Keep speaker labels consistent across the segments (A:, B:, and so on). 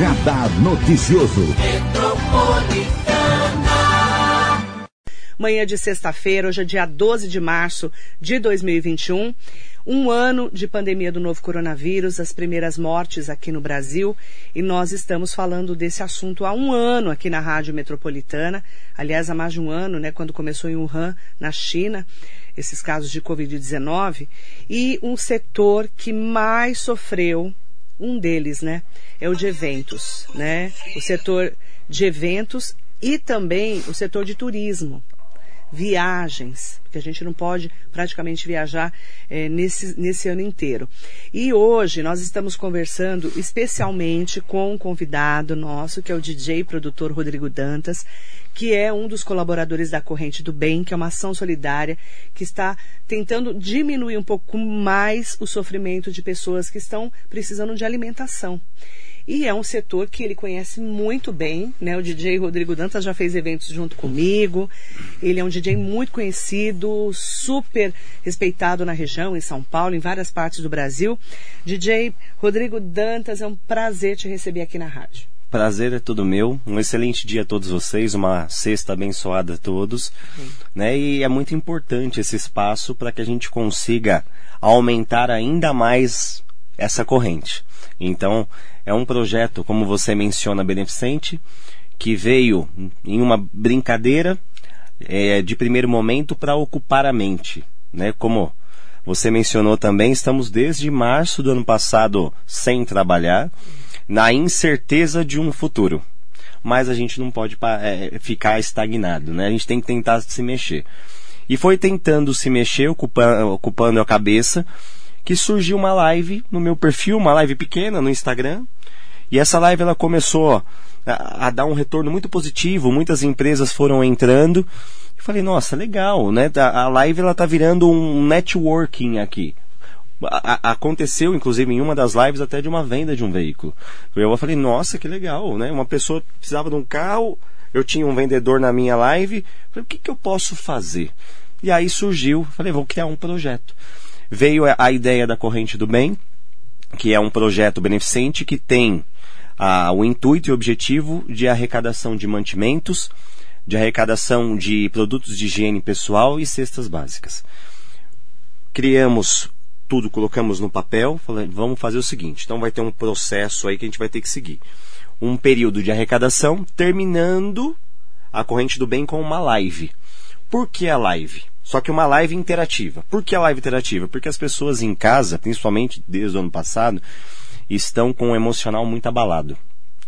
A: Radar Noticioso.
B: Manhã de sexta-feira, hoje é dia 12 de março de 2021. Um ano de pandemia do novo coronavírus, as primeiras mortes aqui no Brasil, e nós estamos falando desse assunto há um ano aqui na Rádio Metropolitana. Aliás, há mais de um ano, né, quando começou em Wuhan, na China, esses casos de Covid-19. E um setor que mais sofreu, um deles, né, é o de eventos, né? O setor de eventos e também o setor de turismo viagens, porque a gente não pode praticamente viajar é, nesse, nesse ano inteiro. E hoje nós estamos conversando especialmente com um convidado nosso, que é o DJ produtor Rodrigo Dantas, que é um dos colaboradores da Corrente do Bem, que é uma ação solidária que está tentando diminuir um pouco mais o sofrimento de pessoas que estão precisando de alimentação. E é um setor que ele conhece muito bem, né? O DJ Rodrigo Dantas já fez eventos junto comigo. Ele é um DJ muito conhecido, super respeitado na região, em São Paulo, em várias partes do Brasil. DJ Rodrigo Dantas, é um prazer te receber aqui na rádio.
C: Prazer é todo meu. Um excelente dia a todos vocês, uma sexta abençoada a todos. Né? E é muito importante esse espaço para que a gente consiga aumentar ainda mais essa corrente. Então, é um projeto, como você menciona, beneficente, que veio em uma brincadeira é, de primeiro momento para ocupar a mente. Né? Como você mencionou também, estamos desde março do ano passado sem trabalhar, na incerteza de um futuro. Mas a gente não pode é, ficar estagnado, né? A gente tem que tentar se mexer. E foi tentando se mexer, ocupando, ocupando a cabeça, que surgiu uma live no meu perfil, uma live pequena no Instagram. E essa live ela começou a, a dar um retorno muito positivo, muitas empresas foram entrando. Eu falei, nossa, legal, né? A, live ela tá virando um networking aqui. A, aconteceu, inclusive, em uma das lives até de uma venda de um veículo. Eu falei, nossa, que legal, né? Uma pessoa precisava de um carro, eu tinha um vendedor na minha live, falei, o que, que eu posso fazer? E aí surgiu, falei, vou criar um projeto veio a ideia da Corrente do Bem, que é um projeto beneficente que tem ah, o intuito e objetivo de arrecadação de mantimentos, de arrecadação de produtos de higiene pessoal e cestas básicas. Criamos tudo, colocamos no papel, falando, vamos fazer o seguinte, então vai ter um processo aí que a gente vai ter que seguir. Um período de arrecadação, terminando a corrente do bem com uma live. Por que a live? Só que uma live interativa. Por que a live interativa? Porque as pessoas em casa, principalmente desde o ano passado, estão com um emocional muito abalado.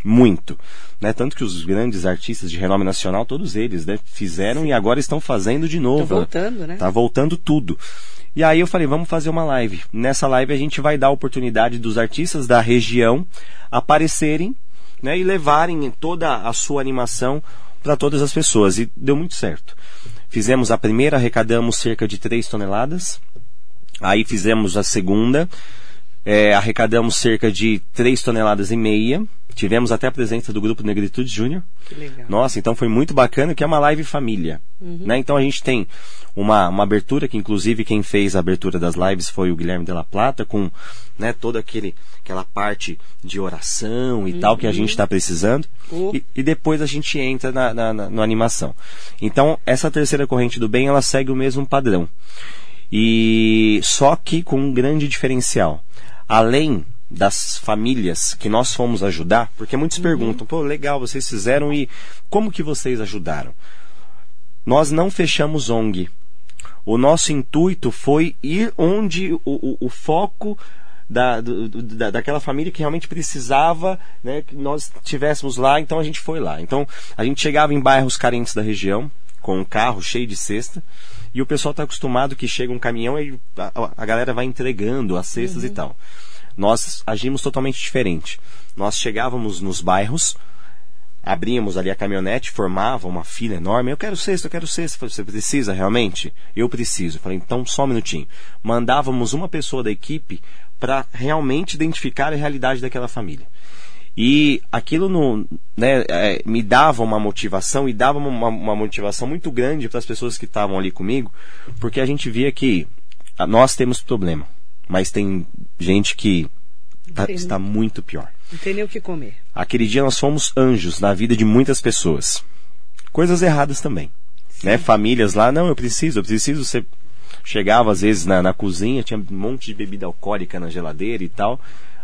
C: Muito. Né? Tanto que os grandes artistas de renome nacional, todos eles, né, fizeram Sim. e agora estão fazendo de novo. Tá
B: voltando, né?
C: Tá voltando tudo. E aí eu falei, vamos fazer uma live. Nessa live a gente vai dar a oportunidade dos artistas da região aparecerem né, e levarem toda a sua animação para todas as pessoas. E deu muito certo. Fizemos a primeira, arrecadamos cerca de 3 toneladas. Aí fizemos a segunda, é, arrecadamos cerca de 3 toneladas e meia. Tivemos até a presença do grupo Negritude Júnior. Nossa, então foi muito bacana, que é uma live família. Uhum. Né? Então a gente tem uma, uma abertura, que inclusive quem fez a abertura das lives foi o Guilherme de la Plata, com né, toda aquele, aquela parte de oração e uhum. tal que a gente está precisando. Uhum. E, e, depois a gente entra na, na, na, na animação. Então, essa terceira corrente do bem, ela segue o mesmo padrão. E só que com um grande diferencial. Além das famílias que nós fomos ajudar, porque muitos uhum. perguntam, pô, legal, vocês fizeram e como que vocês ajudaram? Nós não fechamos ONG. O nosso intuito foi ir onde o, o, o foco da, do, da, daquela família que realmente precisava né, que nós estivéssemos lá, então a gente foi lá. Então a gente chegava em bairros carentes da região, com um carro cheio de cesta, e o pessoal está acostumado que chega um caminhão e a, a galera vai entregando as cestas uhum. e tal. Nós agimos totalmente diferente. Nós chegávamos nos bairros, abríamos ali a caminhonete, formava uma fila enorme. Eu quero cesto, eu quero cesto. Você precisa realmente? Eu preciso. Falei, então só um minutinho. Mandávamos uma pessoa da equipe para realmente identificar a realidade daquela família. E aquilo no, né, é, me dava uma motivação e dava uma, uma motivação muito grande para as pessoas que estavam ali comigo, porque a gente via que nós temos problema mas tem gente que tá, está muito pior.
B: Não tem nem o que comer.
C: Aquele dia nós fomos anjos na vida de muitas pessoas. Coisas erradas também. Né? Famílias lá, não, eu preciso, eu preciso. Você chegava às vezes na, na cozinha, tinha um monte de bebida alcoólica na geladeira e tal,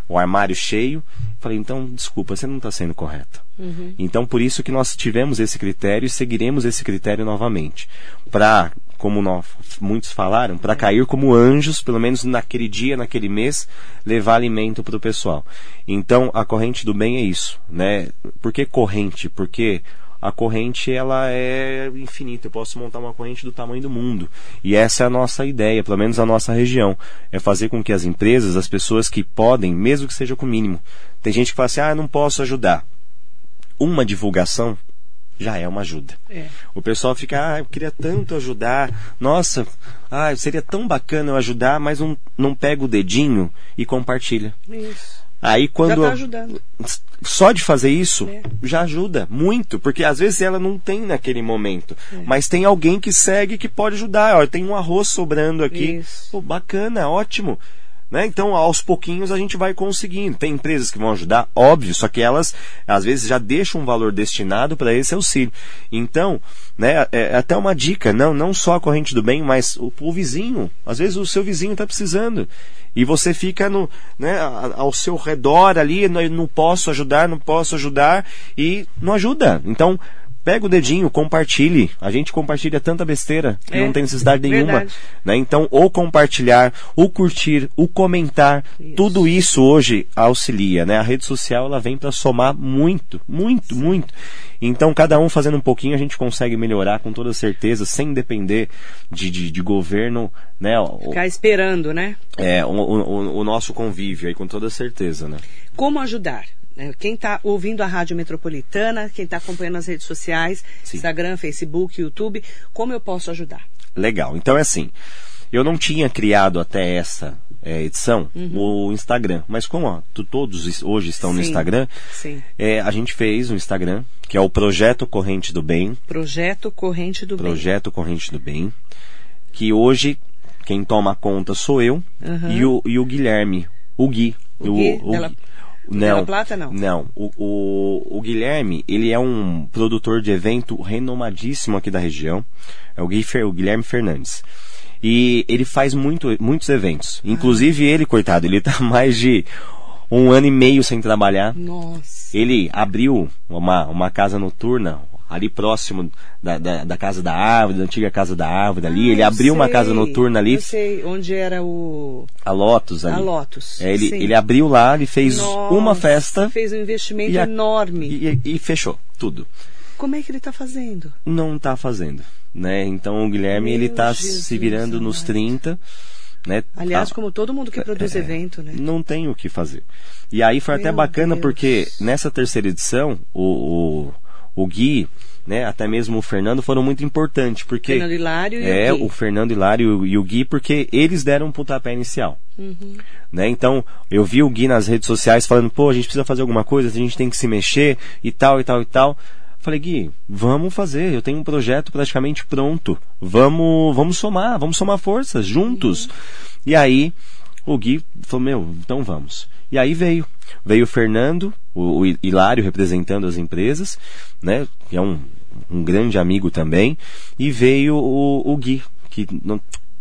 C: o armário cheio. Falei, então, desculpa, você não está sendo correta.
B: Uhum.
C: Então, por isso que nós tivemos esse critério e seguiremos esse critério novamente. Para, como nós, muitos falaram, para cair como anjos, pelo menos naquele dia, naquele mês, levar alimento para o pessoal. Então, a corrente do bem é isso, né? Por que corrente? Porque a corrente ela é infinita. Eu posso montar uma corrente do tamanho do mundo. E essa é a nossa ideia, pelo menos a nossa região. É fazer com que as empresas, as pessoas que podem, mesmo que seja com o mínimo. Tem gente que fala assim, ah, não posso ajudar. Uma divulgação já é uma ajuda.
B: É.
C: O pessoal fica, ah, eu queria tanto ajudar. Nossa, ah, seria tão bacana eu ajudar, mas não, não pega o dedinho e compartilha.
B: Isso.
C: Aí quando
B: Já tá ajudando.
C: só de fazer isso
B: É.
C: já ajuda muito, porque às vezes ela não tem naquele momento, mas tem alguém que segue que pode ajudar. Olha, tem um arroz sobrando aqui,
B: Isso.
C: Pô, bacana, ótimo. Né? Então, aos pouquinhos a gente vai conseguindo. Tem empresas que vão ajudar, óbvio, só que elas às vezes já deixam um valor destinado para esse auxílio. Então, né, é, é até uma dica, não, não só a corrente do bem, mas o, o vizinho. Às vezes o seu vizinho está precisando. E você fica no, né, ao seu redor ali, não, não posso ajudar, não posso ajudar, e não ajuda. Então, pega o dedinho, compartilhe. A gente compartilha tanta besteira que
B: É,
C: não tem necessidade nenhuma. né? Então, ou compartilhar, o curtir, o comentar,
B: Isso.
C: tudo isso hoje auxilia, né? A rede social ela vem para somar muito, muito, muito. Então, cada um fazendo um pouquinho, a gente consegue melhorar com toda certeza, sem depender de, de, de governo, né? O,
B: Ficar esperando, né?
C: é, o, o, o nosso convívio aí, com toda certeza, né?
B: Como ajudar? Né? Quem está ouvindo a Rádio Metropolitana, quem está acompanhando as redes sociais,
C: Sim.
B: Instagram, Facebook, YouTube, como eu posso ajudar?
C: Legal. Então é assim. Eu não tinha criado até essa é, edição o Instagram, mas como ó, tu- todos hoje estão no
B: Sim,
C: Instagram,
B: sim.
C: é, a gente fez um Instagram que é o Projeto Corrente do Bem,
B: Projeto Corrente do Bem.
C: Projeto Corrente do Bem, que hoje quem toma conta sou eu
B: Aham.
C: e, o, e o Guilherme, o Gui.
B: O Gui Della-
C: não,
B: Plata, não?
C: Não, o, o, o Guilherme, ele é um produtor de evento renomadíssimo aqui da região. É o, Gui o Guilherme Fernandes. E ele faz muito, muitos eventos. Inclusive ele, coitado, ele tá mais de um ano e meio sem trabalhar.
B: Nossa.
C: Ele abriu uma, uma casa noturna ali próximo da, da, da casa da árvore, da antiga casa da árvore ali.
B: Ah,
C: ele abriu uma
B: sei,
C: casa noturna ali,
B: Eu sei onde era o
C: a Lotus ali.
B: a Lotus.
C: É, ele,
B: Sim.
C: ele abriu lá, ele fez
B: Nossa,
C: uma festa
B: Fez um investimento
C: e a-
B: enorme.
C: e, e fechou tudo.
B: Como é que ele está fazendo?
C: Não está fazendo, né? Então o Guilherme
B: Meu
C: ele está se virando nos
B: amado.
C: 30, né?
B: Aliás,
C: Tá-
B: como todo mundo que produz
C: é,
B: evento, né?
C: Não tem o que fazer. E aí foi até
B: Meu
C: bacana
B: Deus.
C: porque nessa terceira edição, o, o, o Gui, né, até mesmo o Fernando foram muito importantes, porque
B: Fernando Hilário e
C: é
B: o Gui.
C: o Fernando Hilário e o Gui, porque eles deram um pontapé inicial.
B: Uhum.
C: Né? Então, eu vi o Gui nas redes sociais falando, pô, a gente precisa fazer alguma coisa, a gente tem que se mexer e tal, e tal, e tal. Falei, Gui, vamos fazer, eu tenho um projeto praticamente pronto. Vamos, vamos somar, vamos somar forças juntos. E aí, o Gui falou, meu, então vamos. E aí veio. Veio o Fernando, o, o Hilário representando as empresas, né? Que é um, um grande amigo também. E veio o, o Gui, que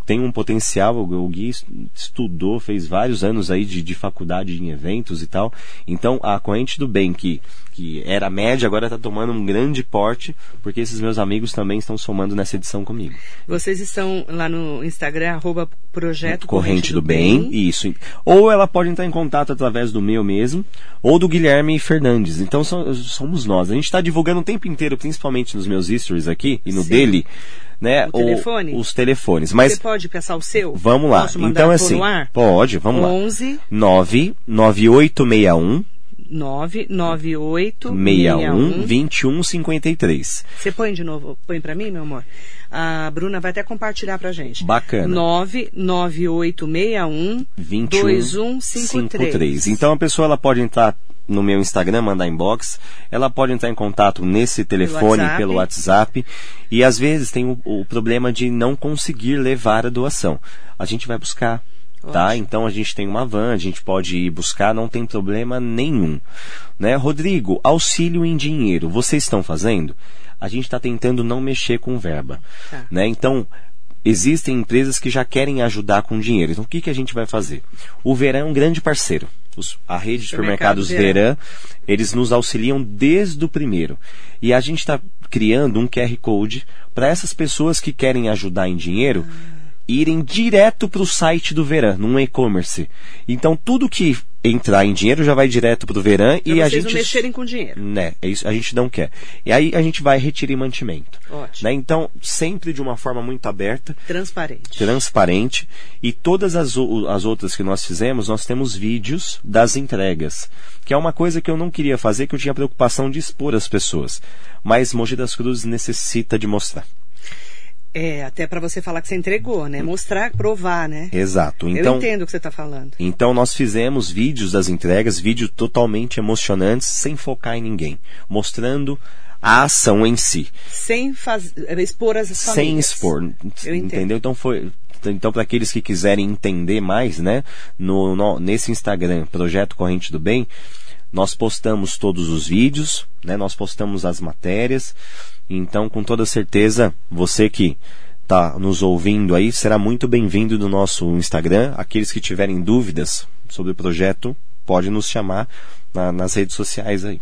C: tem um potencial, o Gui es- estudou, fez vários anos aí de, de faculdade em eventos e tal. Então, a corrente do bem, que, que era média, agora está tomando um grande porte, porque esses meus amigos também estão somando nessa edição comigo.
B: Vocês estão lá no Instagram, arroba projeto
C: Corrente do Bem, isso. Ou ela pode entrar em contato através do meu mesmo, ou do Guilherme Fernandes. Então so- somos nós. A gente está divulgando o tempo inteiro, principalmente nos meus stories aqui e no
B: Sim.
C: dele, né?
B: O telefone?
C: os telefones. Mas
B: Você pode passar o seu?
C: vamos lá.
B: Posso mandar
C: Então
B: pôr
C: assim,
B: no ar?
C: pode, vamos lá.
B: 11
C: 99861
B: 998
C: 61 2153.
B: Você põe de novo, põe pra mim, meu amor? A Bruna vai até compartilhar pra gente.
C: Bacana.
B: 99861 2153.
C: Então a pessoa ela pode entrar no meu Instagram, mandar inbox, ela pode entrar em contato nesse telefone,
B: WhatsApp.
C: pelo WhatsApp, e às vezes tem o, o problema de não conseguir levar a doação. A gente vai buscar. tá? Então a gente tem uma van, a gente pode ir buscar, não tem problema nenhum. Né? Rodrigo, auxílio em dinheiro, vocês estão fazendo? A gente está tentando não mexer com verba.
B: Tá.
C: Né? Então, existem empresas que já querem ajudar com dinheiro. Então, o que, que a gente vai fazer? O Verão é um grande parceiro. Os- a rede de
B: Supermercado
C: supermercados
B: Verão.
C: Eles nos auxiliam desde o primeiro. E a gente está criando um QR Code para essas pessoas que querem ajudar em dinheiro irem direto para o site do Verão, num e-commerce. Então, tudo que entrar em dinheiro já vai direto para o Verão
B: Pra
C: e a
B: vocês
C: gente
B: não mexerem com dinheiro.
C: né, é isso, a gente não quer. E aí a gente vai retirar em mantimento.
B: Ótimo.
C: Né? Então, sempre de uma forma muito aberta,
B: Transparente.
C: transparente. E todas as, as outras que nós fizemos, nós temos vídeos das entregas. Que é uma coisa que eu não queria fazer, que eu tinha preocupação de expor as pessoas. Mas Mogi das Cruzes necessita de mostrar.
B: É, até para você falar que você entregou, né? Mostrar, provar, né?
C: Exato.
B: Eu
C: Então,
B: entendo o que você está falando.
C: Então nós fizemos vídeos das entregas, vídeos totalmente emocionantes, sem focar em ninguém, mostrando a ação em si.
B: Sem faz... expor as
C: sem
B: famílias.
C: expor,
B: Eu entendo.
C: entendeu? Então foi então para aqueles que quiserem entender mais, né, no, no- nesse Instagram, Projeto Corrente do Bem, nós postamos todos os vídeos, né, nós postamos as matérias. Então, com toda certeza, você que está nos ouvindo aí será muito bem-vindo no nosso Instagram. Aqueles que tiverem dúvidas sobre o projeto, pode nos chamar na- nas redes sociais aí.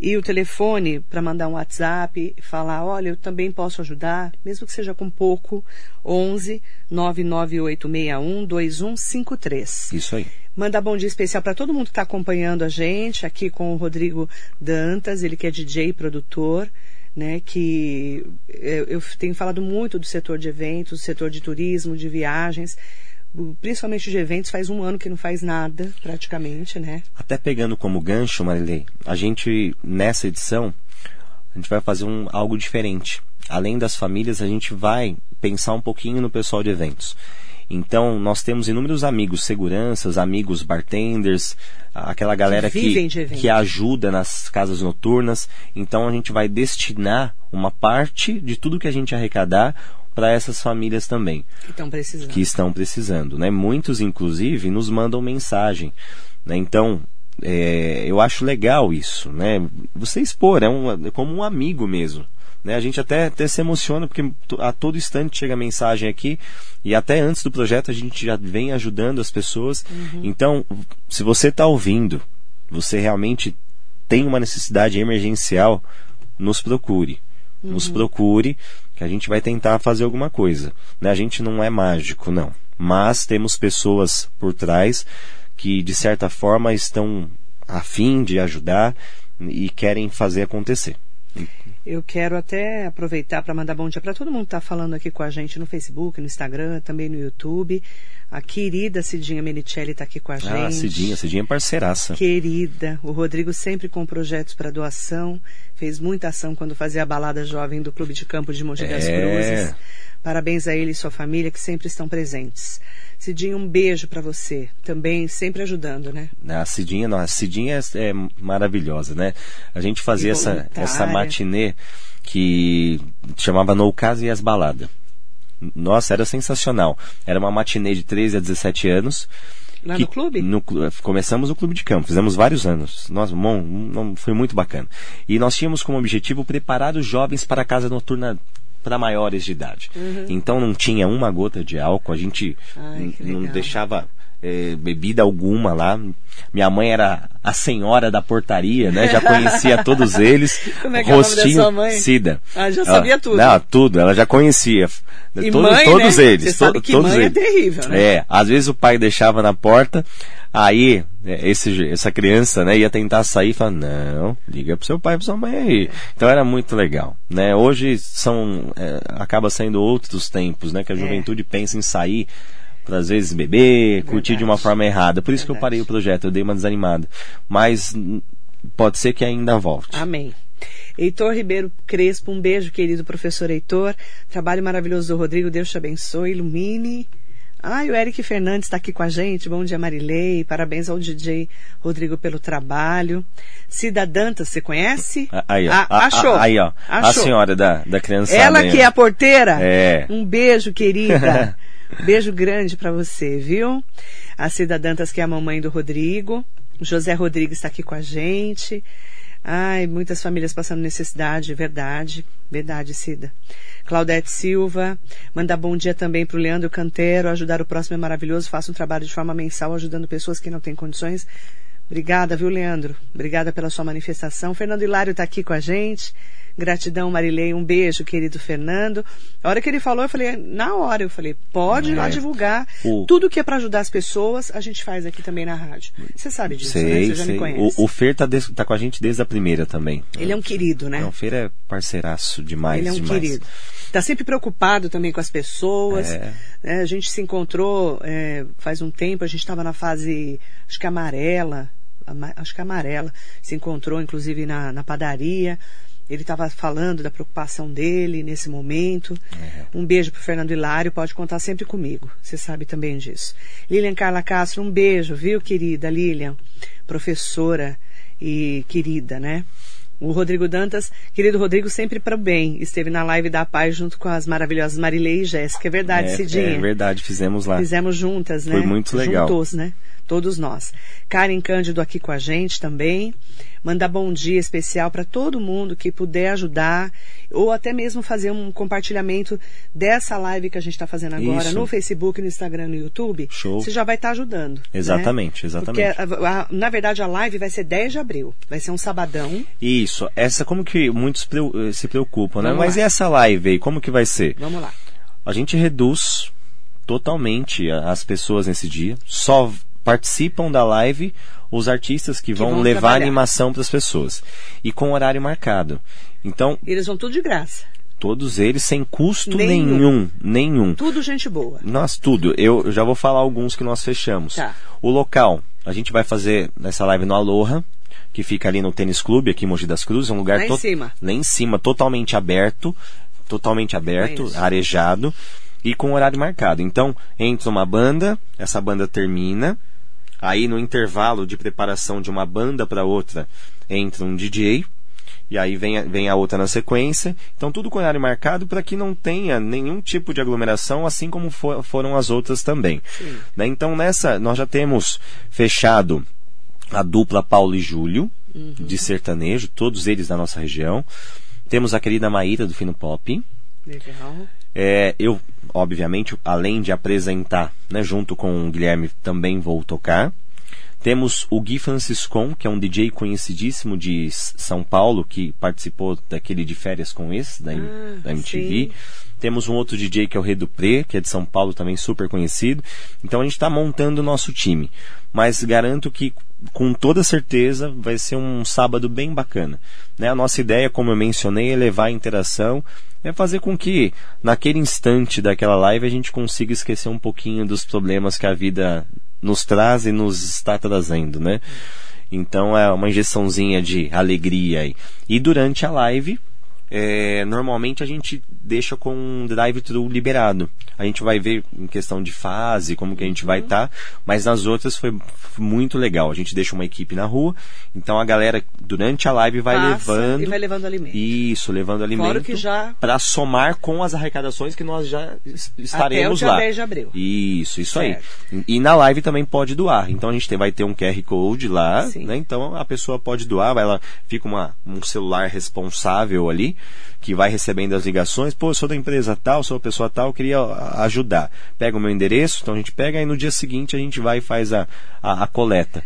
B: E o telefone para mandar um WhatsApp, falar, olha, eu também posso ajudar, mesmo que seja com pouco, 11 99861 2153.
C: Isso aí.
B: Mandar bom dia especial para todo mundo que está acompanhando a gente, aqui com o Rodrigo Dantas, ele que é DJ e produtor, né, que eu, eu tenho falado muito do setor de eventos, do setor de turismo, de viagens, principalmente de eventos, faz um ano que não faz nada, praticamente, né?
C: Até pegando como gancho, Marilei, a gente, nessa edição, a gente vai fazer um, algo diferente. Além das famílias, a gente vai pensar um pouquinho no pessoal de eventos. Então, nós temos inúmeros amigos seguranças, amigos bartenders, aquela galera que,
B: eventos.
C: que ajuda nas casas noturnas. Então, a gente vai destinar uma parte de tudo que a gente arrecadar para essas famílias também
B: Que estão precisando.
C: que estão precisando, né? Muitos, inclusive, nos mandam mensagem, né? Então, é, eu acho legal isso, né? Você expor, é, um, é como um amigo mesmo, né? A gente até, até se emociona porque a todo instante chega mensagem aqui e até antes do projeto a gente já vem ajudando as pessoas. Então, se você está ouvindo, você realmente tem uma necessidade emergencial, nos procure. Nos procure, que a gente vai tentar fazer alguma coisa. Né? A gente não é mágico, não. Mas temos pessoas por trás que, de certa forma, estão a fim de ajudar e querem fazer acontecer.
B: Eu quero até aproveitar para mandar bom dia para todo mundo que está falando aqui com a gente no Facebook, no Instagram, também no YouTube. A querida Cidinha Menicelli está aqui com a gente.
C: Ah, Cidinha, Cidinha é parceiraça.
B: Querida, o Rodrigo sempre com projetos para doação, fez muita ação quando fazia a balada jovem do Clube de Campo de Mogi das
C: É.
B: Cruzes. Parabéns a ele e sua família que sempre estão presentes. Cidinha, um beijo para você, também sempre ajudando, né?
C: A Cidinha, não, a Cidinha é, é maravilhosa, né? A gente fazia essa, essa matinê que chamava No Caso e as Baladas. Nossa, era sensacional. Era uma matinê de 13 a 17 anos.
B: Lá
C: que-
B: no clube?
C: no clu- começamos no clube de campo, fizemos vários anos. Nossa, bom, foi muito bacana. E nós tínhamos como objetivo preparar os jovens para a casa noturna para maiores de idade. Então não tinha uma gota de álcool, a gente
B: Uhum. Ai,
C: não deixava eh, bebida alguma lá. Minha mãe era a senhora da portaria, né? Já conhecia todos eles.
B: Como é que é o nome da
C: Rostinho
B: sua mãe?
C: Cida.
B: Ah, já
C: Ela-
B: sabia tudo.
C: Não, tudo. Ela já conhecia.
B: E
C: Todos-
B: mãe,
C: todos
B: né?
C: eles.
B: Você
C: to-
B: sabe que
C: todos
B: mãe é
C: eles.
B: terrível, né?
C: É, às vezes o pai deixava na porta, aí é, esse, essa criança, né, ia tentar sair e falar, não, liga pro seu pai e pra sua mãe aí. Então era muito legal, né? Hoje são, é, acaba sendo outros tempos, né, que a
B: É.
C: juventude pensa em sair para às vezes beber, curtir de uma
B: Verdade.
C: forma errada. Por isso que eu
B: Verdade.
C: parei o projeto, eu dei uma desanimada. Mas hum, pode ser que ainda volte.
B: Amém. Heitor Ribeiro Crespo, um beijo, querido professor Heitor. Trabalho maravilhoso do Rodrigo, Deus te abençoe, ilumine. Ah, e o Eric Fernandes está aqui com a gente. Bom dia, Marilei. Parabéns ao DJ Rodrigo pelo trabalho. Cida Dantas, você conhece?
C: A- Aí, ó.
B: Ah,
C: A- a-
B: achou.
C: aí, ó. A
B: Achou.
C: senhora da, da criançada.
B: Ela que é a porteira?
C: É.
B: Um beijo, querida. Beijo grande para você, viu? A Cida Dantas, que é a mamãe do Rodrigo. José Rodrigues está aqui com a gente. Ai, muitas famílias passando necessidade, verdade, verdade, Cida. Claudete Silva, mandar bom dia também para o Leandro Cantero, ajudar o próximo é maravilhoso, faça um trabalho de forma mensal ajudando pessoas que não têm condições. Obrigada, viu, Leandro? Obrigada pela sua manifestação. Fernando Hilário está aqui com a gente. Gratidão, Marilei. Um beijo, querido Fernando. A hora que ele falou, eu falei, na hora, eu falei, pode ir lá
C: É.
B: divulgar.
C: O-
B: Tudo que é para ajudar as pessoas, a gente faz aqui também na rádio. Você sabe disso, né?
C: Sei,
B: Você já me
C: sei.
B: conhece.
C: O, o Fer tá, tá com a gente desde a primeira também.
B: Ele é um querido, né?
C: Não, o Fer é parceiraço demais,
B: Ele é um
C: demais.
B: querido. Está sempre preocupado também com as pessoas.
C: É.
B: né? A gente se encontrou é, faz um tempo, a gente estava na fase, acho que amarela, ama- acho que amarela. Se encontrou, inclusive, na, na padaria. Ele estava falando da preocupação dele nesse momento.
C: É.
B: Um beijo pro Fernando Hilário, pode contar sempre comigo. Você sabe também disso. Lilian Carla Castro, um beijo, viu, querida Lilian? Professora e querida, né? O Rodrigo Dantas, querido Rodrigo, sempre para o bem. Esteve na live da paz junto com as maravilhosas Marilei e Jéssica. É verdade,
C: é,
B: Cidinha?
C: é verdade, fizemos lá.
B: Fizemos juntas, né?
C: Foi muito legal.
B: Juntos, né? Todos nós. Karen Cândido aqui com a gente também. Mandar bom dia especial para todo mundo que puder ajudar, ou até mesmo fazer um compartilhamento dessa live que a gente está fazendo agora
C: Isso.
B: no Facebook, no Instagram, no YouTube.
C: Show.
B: Você já vai estar ajudando. né?
C: Exatamente, exatamente.
B: Porque, a- a- na verdade, a live vai ser 10 de abril. Vai ser um sabadão.
C: Isso, essa como que muitos preu- eh, se preocupam, né?
B: Vamos
C: Mas
B: lá.
C: e essa live aí, como que vai ser?
B: Vamos lá.
C: A gente reduz totalmente as pessoas nesse dia, só participam da live os artistas que, vão,
B: vão
C: levar
B: trabalhar.
C: animação para as pessoas e com horário marcado. Então,
B: Eles vão tudo de graça.
C: todos eles sem custo
B: Nenhum.
C: nenhum, nenhum.
B: Tudo gente boa.
C: Nós tudo. Eu já vou falar alguns que nós fechamos.
B: Tá.
C: O local, a gente vai fazer nessa live no Aloha, que fica ali no Tênis Clube, aqui em Mogi das Cruzes, é um lugar
B: Lá em cima.
C: lá em cima, totalmente aberto, totalmente aberto,
B: Conheço.
C: arejado e com horário marcado. Então, entra uma banda, essa banda termina, aí no intervalo de preparação de uma banda para outra, entra um DJ, e aí vem a, vem a outra na sequência. Então, tudo com horário marcado para que não tenha nenhum tipo de aglomeração, assim como fo- foram as outras também. Né? Então, nessa, nós já temos fechado a dupla Paulo e Júlio, de sertanejo, todos eles da nossa região. Temos a querida Maíra do Fino Pop.
B: Legal.
C: É, eu, obviamente, além de apresentar, né, junto com o Guilherme, também vou tocar. Temos o Gui Franciscon, que é um DJ conhecidíssimo de São Paulo, que participou daquele de férias com esse, da,
B: Ah,
C: da MTV.
B: sim.
C: Temos um outro DJ que é o Redo Pre, que é de São Paulo também super conhecido. Então a gente está montando o nosso time. Mas garanto que com toda certeza vai ser um sábado bem bacana. Né? A nossa ideia, como eu mencionei, é levar a interação, é fazer com que naquele instante daquela live a gente consiga esquecer um pouquinho dos problemas que a vida nos traz e nos está trazendo, né? Então é uma injeçãozinha de alegria aí. E durante a live, é, normalmente a gente deixa com um drive-thru liberado. A gente vai ver em questão de fase, como que a gente
B: Uhum.
C: vai estar, mas nas outras foi muito legal. A gente deixa uma equipe na rua, então a galera durante a live vai
B: Passa
C: levando.
B: e vai levando alimento.
C: Isso, levando alimento.
B: que já-
C: Para somar com as arrecadações que nós já es- estaremos
B: dia
C: lá.
B: 10 de abril.
C: Isso, isso
B: Certo.
C: aí. E na live também pode doar. Então a gente vai ter um QR Code lá, né? Então a pessoa pode doar, vai lá, fica uma, um celular responsável ali, que vai recebendo as ligações. Pô, sou da empresa tal, sou pessoa tal, eu queria ajudar. Pega o meu endereço, então a gente pega e no dia seguinte a gente vai e faz a, a, a coleta.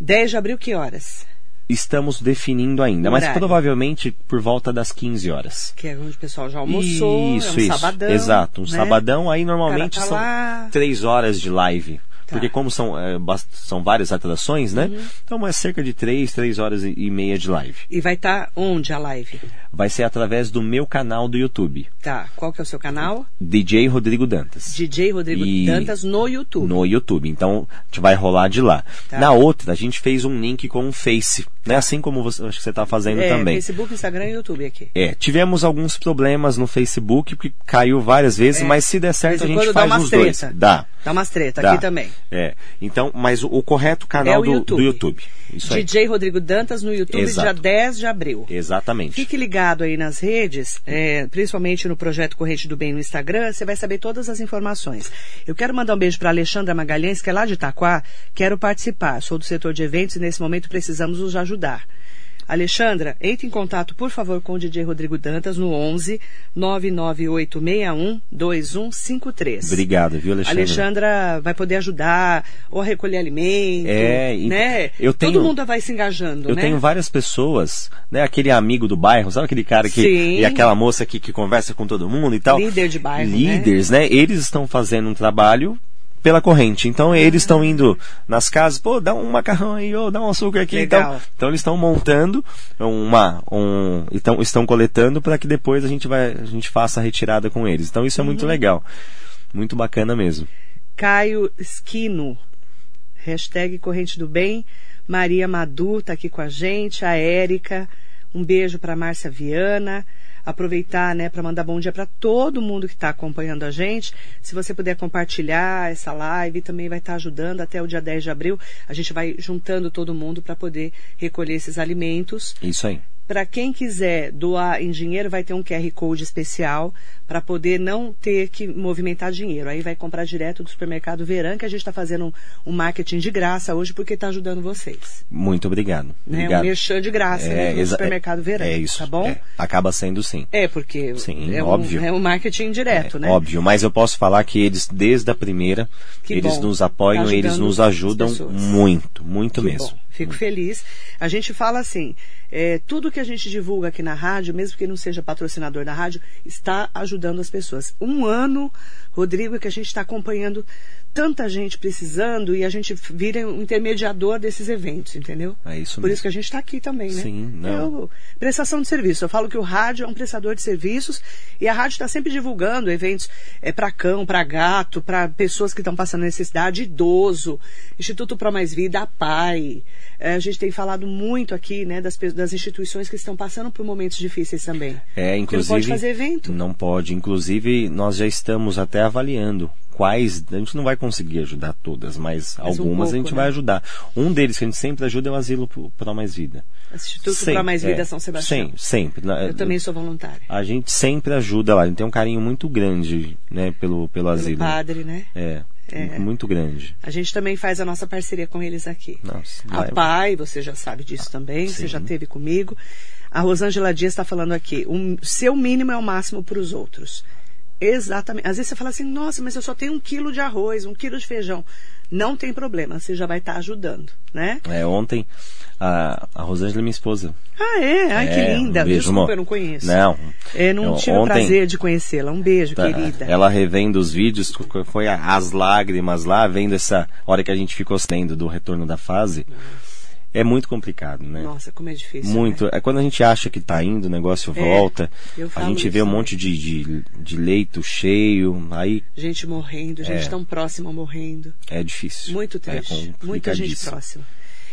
B: 10 de abril, que horas?
C: Estamos definindo ainda, mas
B: Horário.
C: provavelmente por volta das 15 horas.
B: Que é onde o pessoal já almoçou,
C: Isso,
B: é um
C: isso.
B: sabadão.
C: Exato, um
B: né?
C: sabadão aí normalmente
B: tá
C: são
B: lá.
C: três horas de live.
B: Tá.
C: Porque como são, é, são várias atrações, né?
B: Uhum.
C: Então é cerca de três, três horas e meia de live.
B: E vai estar onde a live?
C: Vai ser através do meu canal do YouTube,
B: Tá. Qual que é o seu canal?
C: DJ Rodrigo Dantas.
B: DJ Rodrigo
C: E-
B: Dantas no YouTube.
C: No YouTube. Então, a gente vai rolar de lá.
B: Tá.
C: Na outra, a gente fez um link com o Face. Né? Assim como você, acho que você está fazendo
B: é,
C: também.
B: Facebook, Instagram e YouTube aqui.
C: É, tivemos alguns problemas no Facebook, porque caiu várias vezes,
B: É.
C: mas se der certo a gente
B: quando dá
C: faz
B: umas
C: os dois.
B: treta.
C: Dá.
B: Dá umas treta
C: dá.
B: aqui também.
C: É. Então, mas o, o correto canal
B: É o
C: do,
B: YouTube.
C: do YouTube. Isso aí.
B: DJ Rodrigo Dantas no YouTube,
C: Exato.
B: dia 10 de abril.
C: Exatamente.
B: Fique ligado aí nas redes, é, principalmente no Projeto Corrente do Bem no Instagram, você vai saber todas as informações. Eu quero mandar um beijo para Alexandra Magalhães, que é lá de Itaquá, quero participar, sou do setor de eventos e nesse momento precisamos nos ajudar. Alexandra, entre em contato, por favor, com o DJ Rodrigo Dantas no 11 99861 2153.
C: Obrigado, viu, Alexandre?
B: Alexandra vai poder ajudar ou a recolher alimento,
C: É,
B: né?
C: eu tenho-
B: Todo mundo vai se engajando,
C: Eu
B: né?
C: tenho várias pessoas, né? Aquele amigo do bairro, sabe aquele cara que.
B: Sim.
C: E aquela moça que, que conversa com todo mundo e tal.
B: Líder de bairro, né?
C: Líderes, né? Eles estão fazendo um trabalho pela corrente. Então eles estão indo nas casas, pô, dá um macarrão aí, ô, dá um açúcar aqui.
B: Legal.
C: Então, então eles estão montando uma. Um, então, estão coletando para que depois a gente, vai, a gente faça a retirada com eles. Então isso é
B: Uhum.
C: muito legal. Muito bacana mesmo.
B: Caio Esquino, hashtag Corrente do Bem. Maria Madu tá aqui com a gente, a Érica. Um beijo para Márcia Viana. Aproveitar, né, para mandar bom dia para todo mundo que está acompanhando a gente. Se você puder compartilhar essa live, também vai estar ajudando até o dia 10 de abril. A gente vai juntando todo mundo para poder recolher esses alimentos.
C: Isso aí.
B: Para quem quiser doar em dinheiro, vai ter um QR Code especial para poder não ter que movimentar dinheiro. Aí vai comprar direto do supermercado Verão, que a gente está fazendo um, um marketing de graça hoje porque está ajudando vocês.
C: Muito obrigado.
B: Né?
C: obrigado.
B: Um merchan de graça né, do supermercado Verão.
C: É isso.
B: Tá bom?
C: é. acaba sendo sim.
B: É, porque
C: Sim,
B: é,
C: óbvio.
B: Um, é um marketing direto,
C: É,
B: né?
C: Óbvio, mas eu posso falar que eles, desde a primeira,
B: Que
C: eles
B: bom.
C: nos apoiam,
B: Tá
C: eles nos ajudam muito, muito
B: Que
C: mesmo.
B: bom, fico feliz. A gente fala assim, é, tudo que a gente divulga aqui na rádio, mesmo que não seja patrocinador da rádio, está ajudando as pessoas. Um ano, Rodrigo, que a gente está acompanhando tanta gente precisando e a gente vira um intermediador desses eventos, entendeu?
C: É isso
B: Por
C: mesmo.
B: isso que a gente está aqui também, né?
C: Sim, não.
B: O- prestação de serviço. Eu falo que o rádio é um prestador de serviços e a rádio está sempre divulgando eventos é, para cão, para gato, para pessoas que estão passando necessidade, idoso, Instituto Pro Mais Vida, a PAI. É, a gente tem falado muito aqui, né, das, das instituições que estão passando por momentos difíceis também.
C: É,
B: Porque
C: inclusive.
B: não pode fazer evento.
C: Não pode. Inclusive, nós já estamos até avaliando quais. A gente não vai conseguir ajudar todas, mas,
B: Mas um
C: algumas a
B: pouco,
C: gente
B: né?
C: vai ajudar. Um deles que a gente sempre ajuda é o Asilo Pro Mais Vida.
B: Instituto
C: Sempre,
B: Pro Mais Vida
C: é,
B: São Sebastião.
C: Sempre, sempre. Na-
B: Eu também sou voluntária.
C: A gente sempre ajuda lá. A gente tem um carinho muito grande, né, pelo, pelo
B: Pelo
C: asilo.
B: padre, né?
C: É,
B: É.
C: muito grande.
B: A gente também faz a nossa parceria com eles aqui.
C: Nossa,
B: A PAI, você já sabe disso também, você
C: Sim.
B: já teve comigo. A Rosângela Dias está falando aqui, o seu mínimo é o máximo para os outros. Exatamente. Às vezes você fala assim, nossa, mas eu só tenho um quilo de arroz, um quilo de feijão. Não tem problema, você já vai estar ajudando, né?
C: É, ontem a, a Rosângela é minha esposa.
B: Ah, é? Ai, que
C: É, um
B: linda.
C: beijo,
B: Desculpa,
C: amor.
B: eu não conheço.
C: Não.
B: É, não
C: Eu-
B: tive o
C: ontem-
B: prazer de conhecê-la. Um beijo,
C: Tá,
B: querida.
C: Ela revendo os vídeos, foi as lágrimas lá, vendo essa hora que a gente ficou sendo do retorno da fase. É muito complicado, né?
B: Nossa, como é difícil.
C: Muito.
B: né?
C: É quando a gente acha que tá indo, o negócio volta.
B: eu
C: A gente vê um monte de, de, de leito cheio, aí
B: Gente morrendo, gente
C: É.
B: tão próxima morrendo.
C: é difícil.
B: Muito
C: É
B: triste. Muita gente próxima.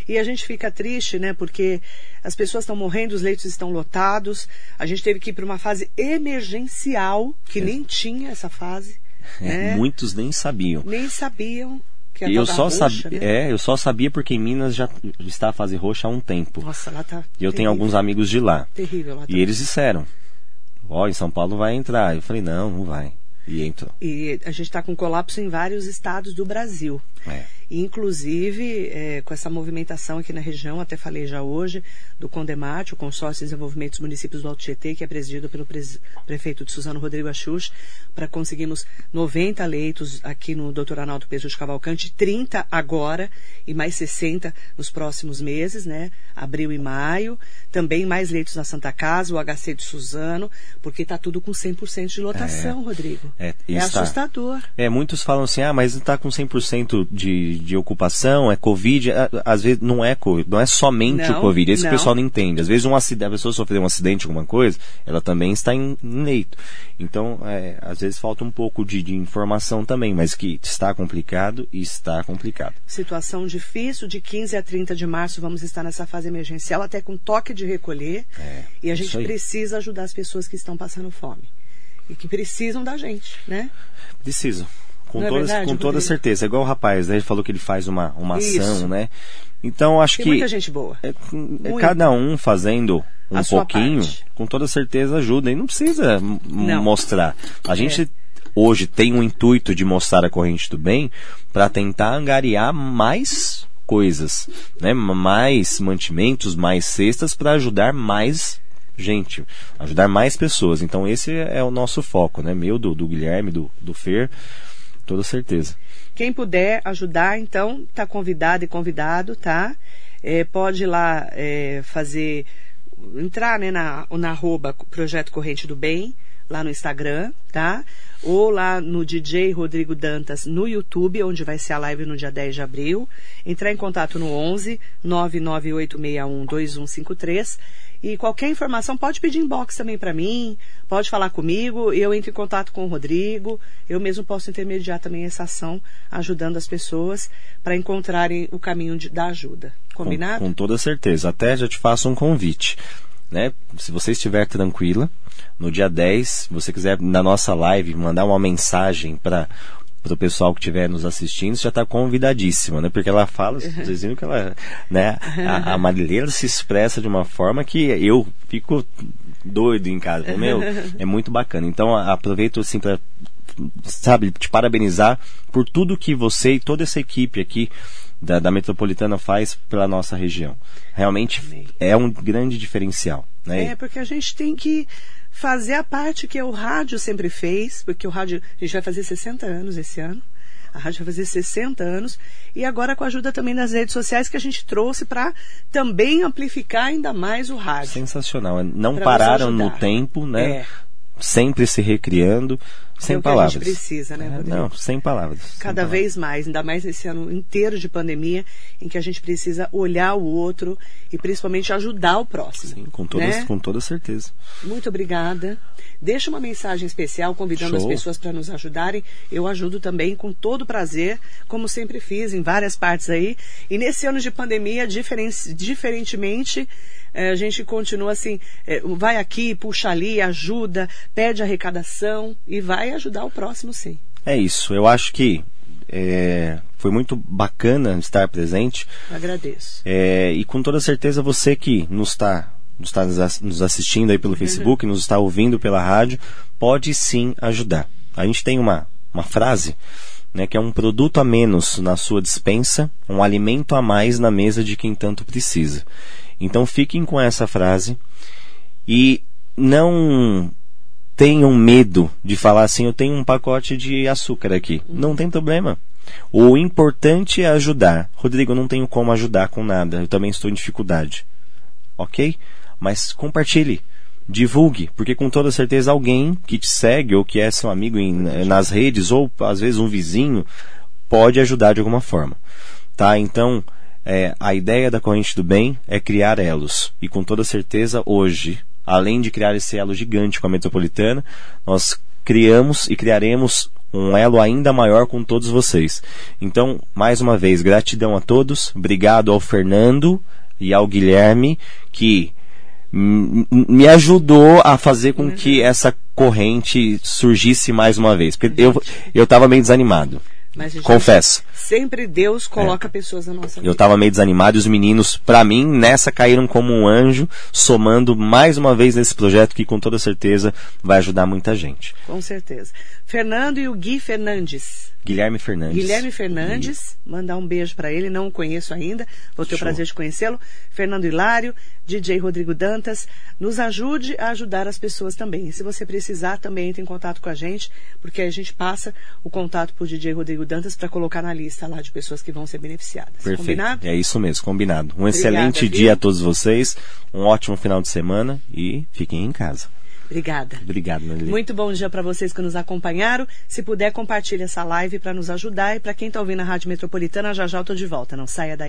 B: E a gente fica triste, né? Porque as pessoas estão morrendo, os leitos estão lotados. A gente teve que ir para uma fase emergencial, que nem tinha essa fase.
C: É,
B: né?
C: Muitos nem sabiam.
B: Nem sabiam que
C: E eu só,
B: roxa,
C: sabia,
B: né?
C: é, eu só sabia porque em Minas já está a fase roxa há um tempo.
B: Nossa, lá tá.
C: E eu
B: terrível,
C: tenho alguns amigos de lá.
B: Terrível lá
C: E
B: tá.
C: eles disseram: Ó, em São Paulo vai entrar. Eu falei: Não, não vai. E entrou.
B: E a gente está com colapso em vários estados do Brasil.
C: É.
B: Inclusive, é, com essa movimentação aqui na região, até falei já hoje, do Condemate, o Consórcio de Desenvolvimento dos Municípios do Alto Tietê, que é presidido pelo pres- prefeito de Suzano Rodrigo Axux, para conseguirmos 90 leitos aqui no Dr. Arnaldo Pedro de Cavalcante, 30 agora e mais 60 nos próximos meses, né? Abril e maio. Também mais leitos na Santa Casa, o HC de Suzano, porque está tudo com 100% de lotação, Rodrigo.
C: É,
B: É assustador.
C: É, muitos falam assim: Ah, mas está com 100% de, de ocupação, é Covid, às vezes não é Covid, não é somente não, o Covid, esse não. pessoal não entende. Às vezes um acidente, a pessoa sofreu um acidente, alguma coisa, ela também está em, em leito. Então, é, às vezes falta um pouco de, de, informação também, mas que está complicado e está complicado.
B: Situação difícil, de 15 a 30 de março vamos estar nessa fase emergencial, até com toque de recolher. É, e a gente precisa ajudar as pessoas que estão passando fome. E que precisam da gente, né?
C: Precisam. Com, é toda, verdade, com toda certeza. É igual o rapaz, né? Ele falou que ele faz uma, uma ação, né? Então acho
B: Tem
C: que.
B: muita gente boa. É,
C: é cada um fazendo um a pouquinho, com toda certeza ajuda. E não precisa não. mostrar. A gente é. hoje tem um intuito de mostrar a corrente do bem para tentar angariar mais coisas, né? Mais mantimentos, mais cestas para ajudar mais gente, ajudar mais pessoas. Então esse é o nosso foco, né? Meu, do, do Guilherme, do, do Fer, toda certeza.
B: Quem puder ajudar, então, está convidado e convidado, tá? É, pode ir lá é, fazer, entrar né, na, na arroba Projeto Corrente do Bem, lá no Instagram, tá? Ou lá no DJ Rodrigo Dantas no YouTube, onde vai ser a live no dia 10 de abril. Entrar em contato no 11 99861 2153 e qualquer informação pode pedir inbox também para mim, pode falar comigo, eu entro em contato com o Rodrigo, eu mesmo posso intermediar também essa ação, ajudando as pessoas para encontrarem o caminho de, da ajuda. Combinado?
C: Com, com toda certeza. Até já te faço um convite. Né? Se você estiver tranquila, no dia 10, se você quiser na nossa live mandar uma mensagem para para o pessoal que estiver nos assistindo, já está convidadíssima, né? Porque ela fala, vocês viram que ela, né? A, a Marileira se expressa de uma forma que eu fico doido em casa. Meu, é muito bacana. Então aproveito assim para sabe, te parabenizar por tudo que você e toda essa equipe aqui da, da Metropolitana faz pela nossa região. Realmente Amém. é um grande diferencial. Né?
B: É, porque a gente tem que fazer a parte que o rádio sempre fez, porque o rádio, a gente vai fazer 60 anos esse ano. A rádio vai fazer 60 anos e agora com a ajuda também das redes sociais que a gente trouxe para também amplificar ainda mais o rádio.
C: Sensacional. Não pararam no tempo, né? É. Sempre se recriando. Sem é palavras.
B: a gente precisa, né, é, Rodrigo?
C: Não, sem palavras.
B: Cada
C: sem
B: vez mais, ainda mais nesse ano inteiro de pandemia, em que a gente precisa olhar o outro e principalmente ajudar o próximo.
C: Sim, com toda,
B: né?
C: com toda certeza.
B: Muito obrigada. Deixa uma mensagem especial convidando Show. as pessoas para nos ajudarem. Eu ajudo também com todo prazer, como sempre fiz em várias partes aí. E nesse ano de pandemia, diferen diferentemente, a gente continua assim, é, vai aqui, puxa ali, ajuda, pede arrecadação e vai ajudar o próximo sim.
C: É isso. Eu acho que é, foi muito bacana estar presente.
B: Agradeço.
C: É, e com toda certeza você que nos está nos está nos assistindo aí pelo uhum. Facebook, nos está ouvindo pela rádio, pode sim ajudar. A gente tem uma, uma frase né, que é um produto a menos na sua dispensa, um alimento a mais na mesa de quem tanto precisa. Então fiquem com essa frase e não tenham medo de falar assim, eu tenho um pacote de açúcar aqui. Não tem problema. O importante é ajudar. Rodrigo, eu não tenho como ajudar com nada. Eu também estou em dificuldade. Ok? Mas compartilhe. Divulgue, porque com toda certeza alguém que te segue ou que é seu amigo em, nas redes ou às vezes um vizinho pode ajudar de alguma forma. Tá? Então, é, a ideia da corrente do bem é criar elos. E com toda certeza, hoje, além de criar esse elo gigante com a metropolitana, nós criamos e criaremos um elo ainda maior com todos vocês. Então, mais uma vez, gratidão a todos. Obrigado ao Fernando e ao Guilherme que me ajudou a fazer com que essa corrente surgisse mais uma vez. Porque eu, eu estava meio desanimado. Mas, gente, Confesso.
B: Sempre Deus coloca é. pessoas na nossa vida.
C: Eu estava meio desanimado e os meninos, para mim, nessa caíram como um anjo, somando mais uma vez nesse projeto que com toda certeza vai ajudar muita gente.
B: Com certeza. Fernando e o Gui Fernandes.
C: Guilherme Fernandes.
B: Guilherme Fernandes, Gui. mandar um beijo para ele, não o conheço ainda, vou ter Show. o prazer de conhecê-lo. Fernando Hilário, DJ Rodrigo Dantas, nos ajude a ajudar as pessoas também. E se você precisar, também entre em contato com a gente, porque a gente passa o contato para o DJ Rodrigo Dantas para colocar na lista lá de pessoas que vão ser beneficiadas.
C: Perfeito. Combinado? É isso mesmo, combinado. Um Obrigada, excelente dia a todos vocês, um ótimo final de semana e fiquem em casa.
B: Obrigada.
C: Obrigado, Nelly.
B: Muito bom dia para vocês que nos acompanharam. Se puder, compartilhe essa live para nos ajudar. E para quem está ouvindo a Rádio Metropolitana, já já eu tô de volta. Não saia daí.